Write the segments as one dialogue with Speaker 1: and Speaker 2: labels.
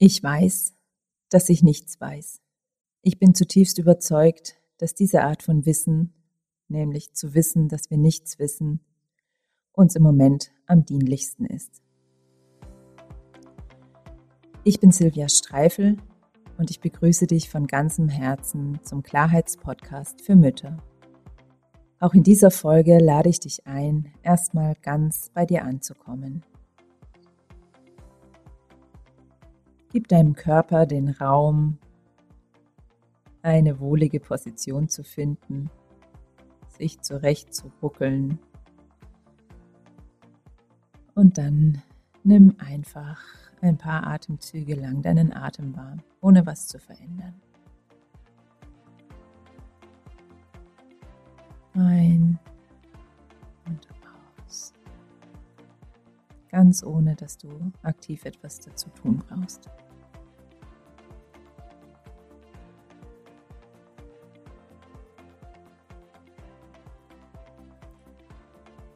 Speaker 1: Ich weiß, dass ich nichts weiß. Ich bin zutiefst überzeugt, dass diese Art von Wissen, nämlich zu wissen, dass wir nichts wissen, uns im Moment am dienlichsten ist. Ich bin Silvia Streifel und ich begrüße dich von ganzem Herzen zum Klarheitspodcast für Mütter. Auch in dieser Folge lade ich dich ein, erstmal ganz bei dir anzukommen. Gib deinem Körper den Raum, eine wohlige Position zu finden, sich zurecht zu buckeln. Und dann nimm einfach ein paar Atemzüge lang deinen Atem warm, ohne was zu verändern. Ein und aus. Ganz ohne, dass du aktiv etwas dazu tun brauchst.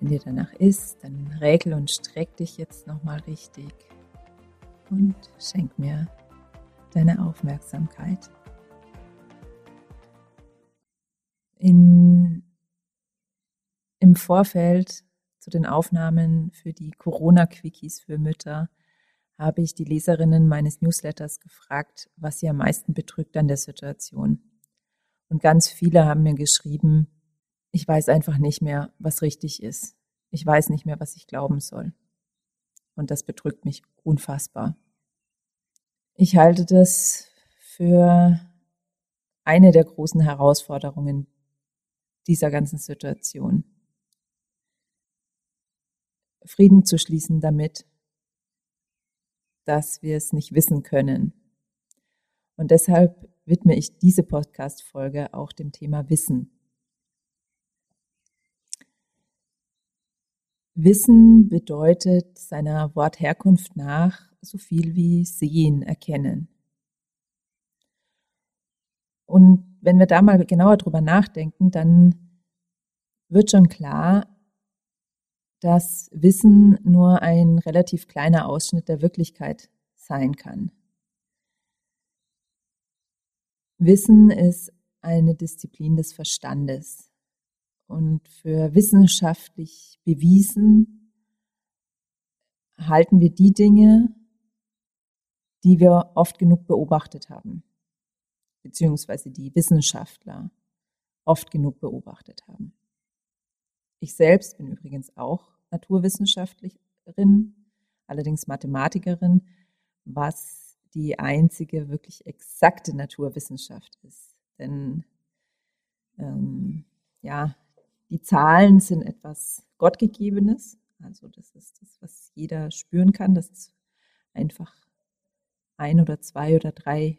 Speaker 1: Wenn dir danach ist, dann regel und streck dich jetzt nochmal richtig und schenk mir deine Aufmerksamkeit. In, Im Vorfeld zu den Aufnahmen für die Corona-Quickies für Mütter habe ich die Leserinnen meines Newsletters gefragt, was sie am meisten bedrückt an der Situation. Und ganz viele haben mir geschrieben, ich weiß einfach nicht mehr, was richtig ist. Ich weiß nicht mehr, was ich glauben soll. Und das bedrückt mich unfassbar. Ich halte das für eine der großen Herausforderungen dieser ganzen Situation. Frieden zu schließen damit, dass wir es nicht wissen können. Und deshalb widme ich diese Podcast-Folge auch dem Thema Wissen. Wissen bedeutet seiner Wortherkunft nach so viel wie sehen, erkennen. Und wenn wir da mal genauer drüber nachdenken, dann wird schon klar, dass Wissen nur ein relativ kleiner Ausschnitt der Wirklichkeit sein kann. Wissen ist eine Disziplin des Verstandes und für wissenschaftlich bewiesen halten wir die Dinge, die wir oft genug beobachtet haben, beziehungsweise die Wissenschaftler oft genug beobachtet haben. Ich selbst bin übrigens auch Naturwissenschaftlerin, allerdings Mathematikerin, was die einzige wirklich exakte Naturwissenschaft ist. Denn ähm, ja, die Zahlen sind etwas Gottgegebenes. Also das ist das, was jeder spüren kann, dass es einfach ein oder zwei oder drei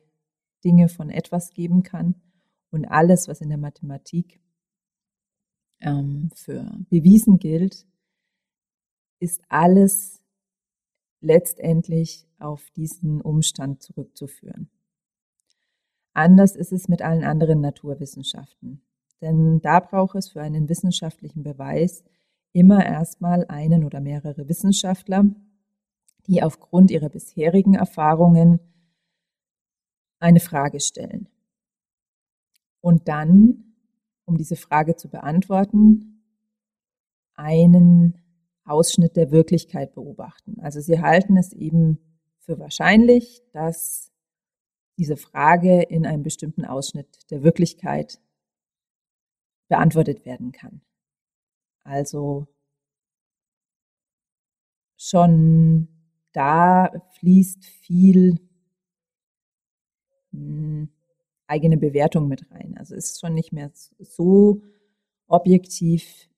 Speaker 1: Dinge von etwas geben kann. Und alles, was in der Mathematik ähm, für bewiesen gilt, ist alles letztendlich auf diesen Umstand zurückzuführen. Anders ist es mit allen anderen Naturwissenschaften. Denn da braucht es für einen wissenschaftlichen Beweis immer erstmal einen oder mehrere Wissenschaftler, die aufgrund ihrer bisherigen Erfahrungen eine Frage stellen. Und dann, um diese Frage zu beantworten, einen Ausschnitt der Wirklichkeit beobachten. Also sie halten es eben für wahrscheinlich, dass diese Frage in einem bestimmten Ausschnitt der Wirklichkeit beantwortet werden kann. Also schon da fließt viel hm, eigene Bewertung mit rein. Also ist schon nicht mehr so objektiv,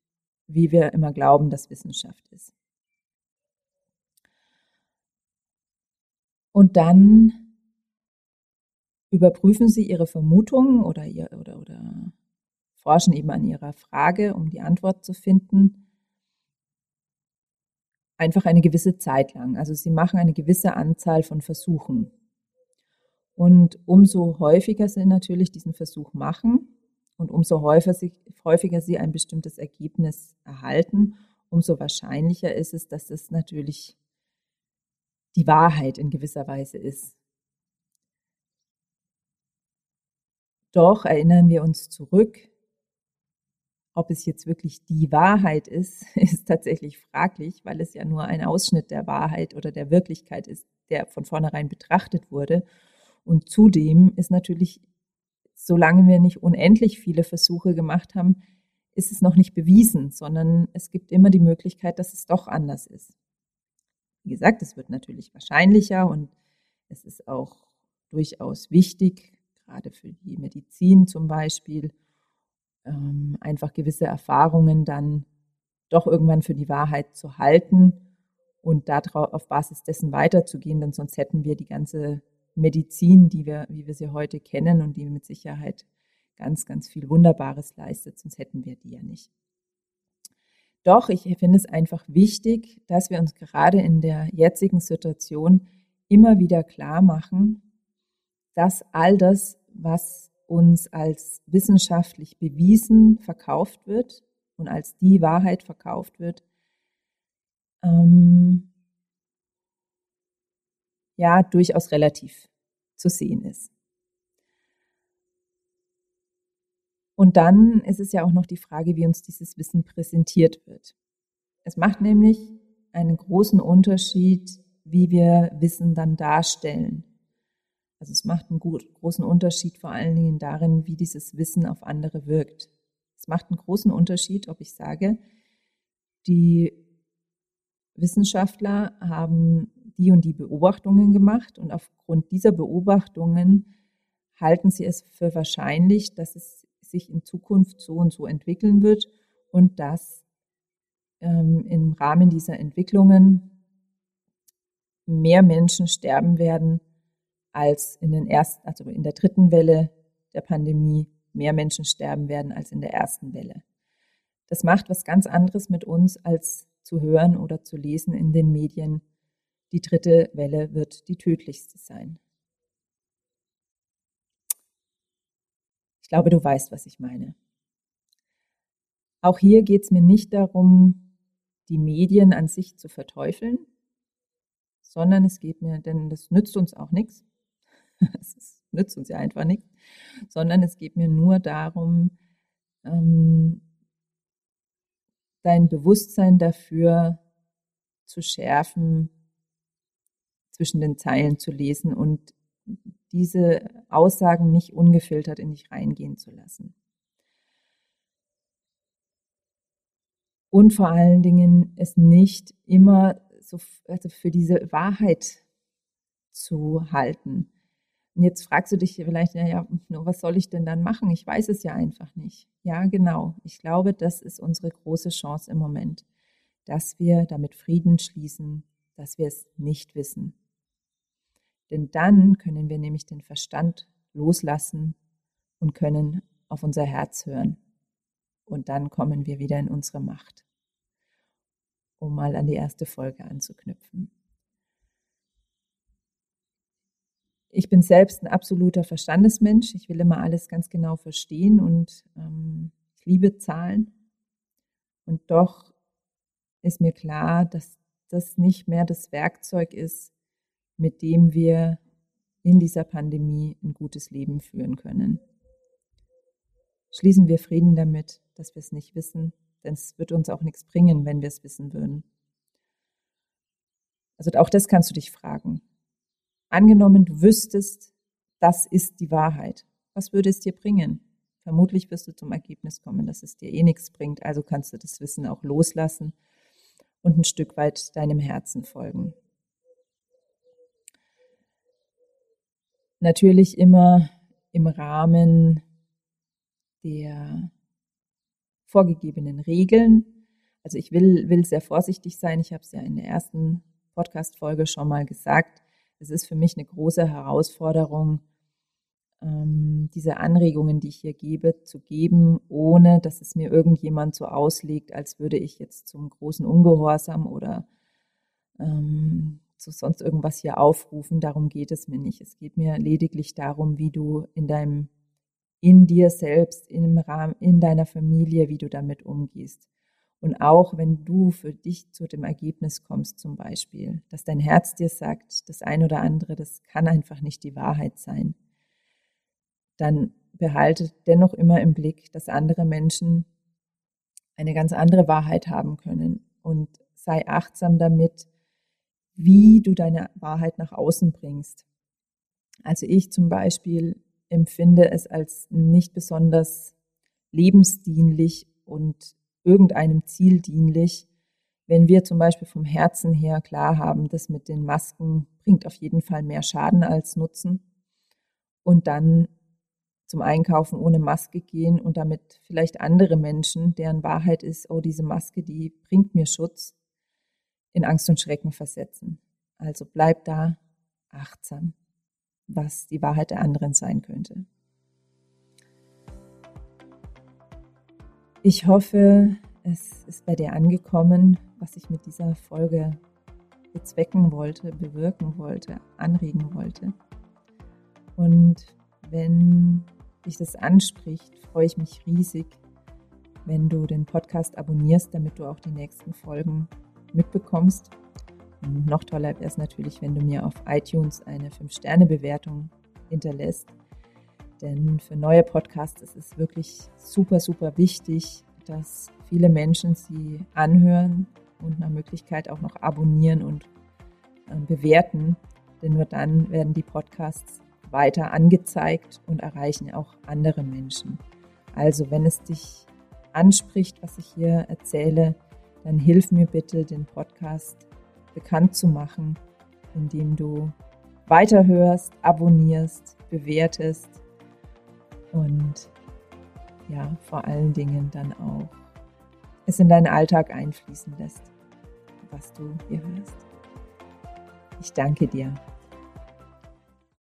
Speaker 1: wie wir immer glauben, dass Wissenschaft ist. Und dann überprüfen Sie Ihre Vermutungen oder, ihr, oder, oder forschen eben an ihrer Frage, um die Antwort zu finden, einfach eine gewisse Zeit lang. Also sie machen eine gewisse Anzahl von Versuchen. Und umso häufiger sie natürlich diesen Versuch machen und umso häufiger sie ein bestimmtes Ergebnis erhalten, umso wahrscheinlicher ist es, dass das natürlich die Wahrheit in gewisser Weise ist. Doch erinnern wir uns zurück, ob es jetzt wirklich die Wahrheit ist, ist tatsächlich fraglich, weil es ja nur ein Ausschnitt der Wahrheit oder der Wirklichkeit ist, der von vornherein betrachtet wurde. Und zudem ist natürlich, solange wir nicht unendlich viele Versuche gemacht haben, ist es noch nicht bewiesen, sondern es gibt immer die Möglichkeit, dass es doch anders ist. Wie gesagt, es wird natürlich wahrscheinlicher und es ist auch durchaus wichtig, gerade für die Medizin zum Beispiel, ähm, einfach gewisse Erfahrungen dann doch irgendwann für die Wahrheit zu halten und darauf auf Basis dessen weiterzugehen, denn sonst hätten wir die ganze Medizin, die wir, wie wir sie heute kennen und die mit Sicherheit ganz, ganz viel Wunderbares leistet, sonst hätten wir die ja nicht. Doch ich finde es einfach wichtig, dass wir uns gerade in der jetzigen Situation immer wieder klar machen, dass all das, was uns als wissenschaftlich bewiesen verkauft wird und als die Wahrheit verkauft wird, ähm, ja, durchaus relativ zu sehen ist. Und dann ist es ja auch noch die Frage, wie uns dieses Wissen präsentiert wird. Es macht nämlich einen großen Unterschied, wie wir Wissen dann darstellen. Also es macht einen großen Unterschied vor allen Dingen darin, wie dieses Wissen auf andere wirkt. Es macht einen großen Unterschied, ob ich sage, die Wissenschaftler haben die und die Beobachtungen gemacht und aufgrund dieser Beobachtungen halten sie es für wahrscheinlich, dass es sich in Zukunft so und so entwickeln wird und dass ähm, im Rahmen dieser Entwicklungen mehr Menschen sterben werden als in den ersten, also in der dritten Welle der Pandemie mehr Menschen sterben werden als in der ersten Welle. Das macht was ganz anderes mit uns als zu hören oder zu lesen in den Medien. Die dritte Welle wird die tödlichste sein. Ich glaube, du weißt, was ich meine. Auch hier geht es mir nicht darum, die Medien an sich zu verteufeln, sondern es geht mir, denn das nützt uns auch nichts. Es nützt uns ja einfach nichts, sondern es geht mir nur darum, ähm, dein Bewusstsein dafür zu schärfen, zwischen den Zeilen zu lesen und diese Aussagen nicht ungefiltert in dich reingehen zu lassen. Und vor allen Dingen es nicht immer so also für diese Wahrheit zu halten. Und jetzt fragst du dich vielleicht, ja, was soll ich denn dann machen? Ich weiß es ja einfach nicht. Ja, genau. Ich glaube, das ist unsere große Chance im Moment, dass wir damit Frieden schließen, dass wir es nicht wissen. Denn dann können wir nämlich den Verstand loslassen und können auf unser Herz hören. Und dann kommen wir wieder in unsere Macht, um mal an die erste Folge anzuknüpfen. Ich bin selbst ein absoluter Verstandesmensch. Ich will immer alles ganz genau verstehen und ähm, ich liebe Zahlen. Und doch ist mir klar, dass das nicht mehr das Werkzeug ist, mit dem wir in dieser Pandemie ein gutes Leben führen können. Schließen wir Frieden damit, dass wir es nicht wissen, denn es wird uns auch nichts bringen, wenn wir es wissen würden. Also auch das kannst du dich fragen. Angenommen, du wüsstest, das ist die Wahrheit. Was würde es dir bringen? Vermutlich wirst du zum Ergebnis kommen, dass es dir eh nichts bringt. Also kannst du das Wissen auch loslassen und ein Stück weit deinem Herzen folgen. Natürlich immer im Rahmen der vorgegebenen Regeln. Also ich will, will sehr vorsichtig sein. Ich habe es ja in der ersten Podcast-Folge schon mal gesagt es ist für mich eine große Herausforderung, ähm, diese Anregungen, die ich hier gebe, zu geben, ohne dass es mir irgendjemand so auslegt, als würde ich jetzt zum großen Ungehorsam oder ähm, zu sonst irgendwas hier aufrufen. Darum geht es mir nicht. Es geht mir lediglich darum, wie du in deinem, in dir selbst, im Rahmen, in deiner Familie, wie du damit umgehst. Und auch wenn du für dich zu dem Ergebnis kommst, zum Beispiel, dass dein Herz dir sagt, das ein oder andere, das kann einfach nicht die Wahrheit sein, dann behalte dennoch immer im Blick, dass andere Menschen eine ganz andere Wahrheit haben können und sei achtsam damit, wie du deine Wahrheit nach außen bringst. Also ich zum Beispiel empfinde es als nicht besonders lebensdienlich und irgendeinem Ziel dienlich, wenn wir zum Beispiel vom Herzen her klar haben, das mit den Masken bringt auf jeden Fall mehr Schaden als Nutzen und dann zum Einkaufen ohne Maske gehen und damit vielleicht andere Menschen, deren Wahrheit ist, oh, diese Maske, die bringt mir Schutz, in Angst und Schrecken versetzen. Also bleib da achtsam, was die Wahrheit der anderen sein könnte. Ich hoffe, es ist bei dir angekommen, was ich mit dieser Folge bezwecken wollte, bewirken wollte, anregen wollte. Und wenn dich das anspricht, freue ich mich riesig, wenn du den Podcast abonnierst, damit du auch die nächsten Folgen mitbekommst. Und noch toller wäre es natürlich, wenn du mir auf iTunes eine 5-Sterne-Bewertung hinterlässt. Denn für neue Podcasts ist es wirklich super, super wichtig, dass viele Menschen sie anhören und nach Möglichkeit auch noch abonnieren und äh, bewerten. Denn nur dann werden die Podcasts weiter angezeigt und erreichen auch andere Menschen. Also wenn es dich anspricht, was ich hier erzähle, dann hilf mir bitte, den Podcast bekannt zu machen, indem du weiterhörst, abonnierst, bewertest und ja, vor allen Dingen dann auch es in deinen Alltag einfließen lässt, was du hier hörst. Ich danke dir.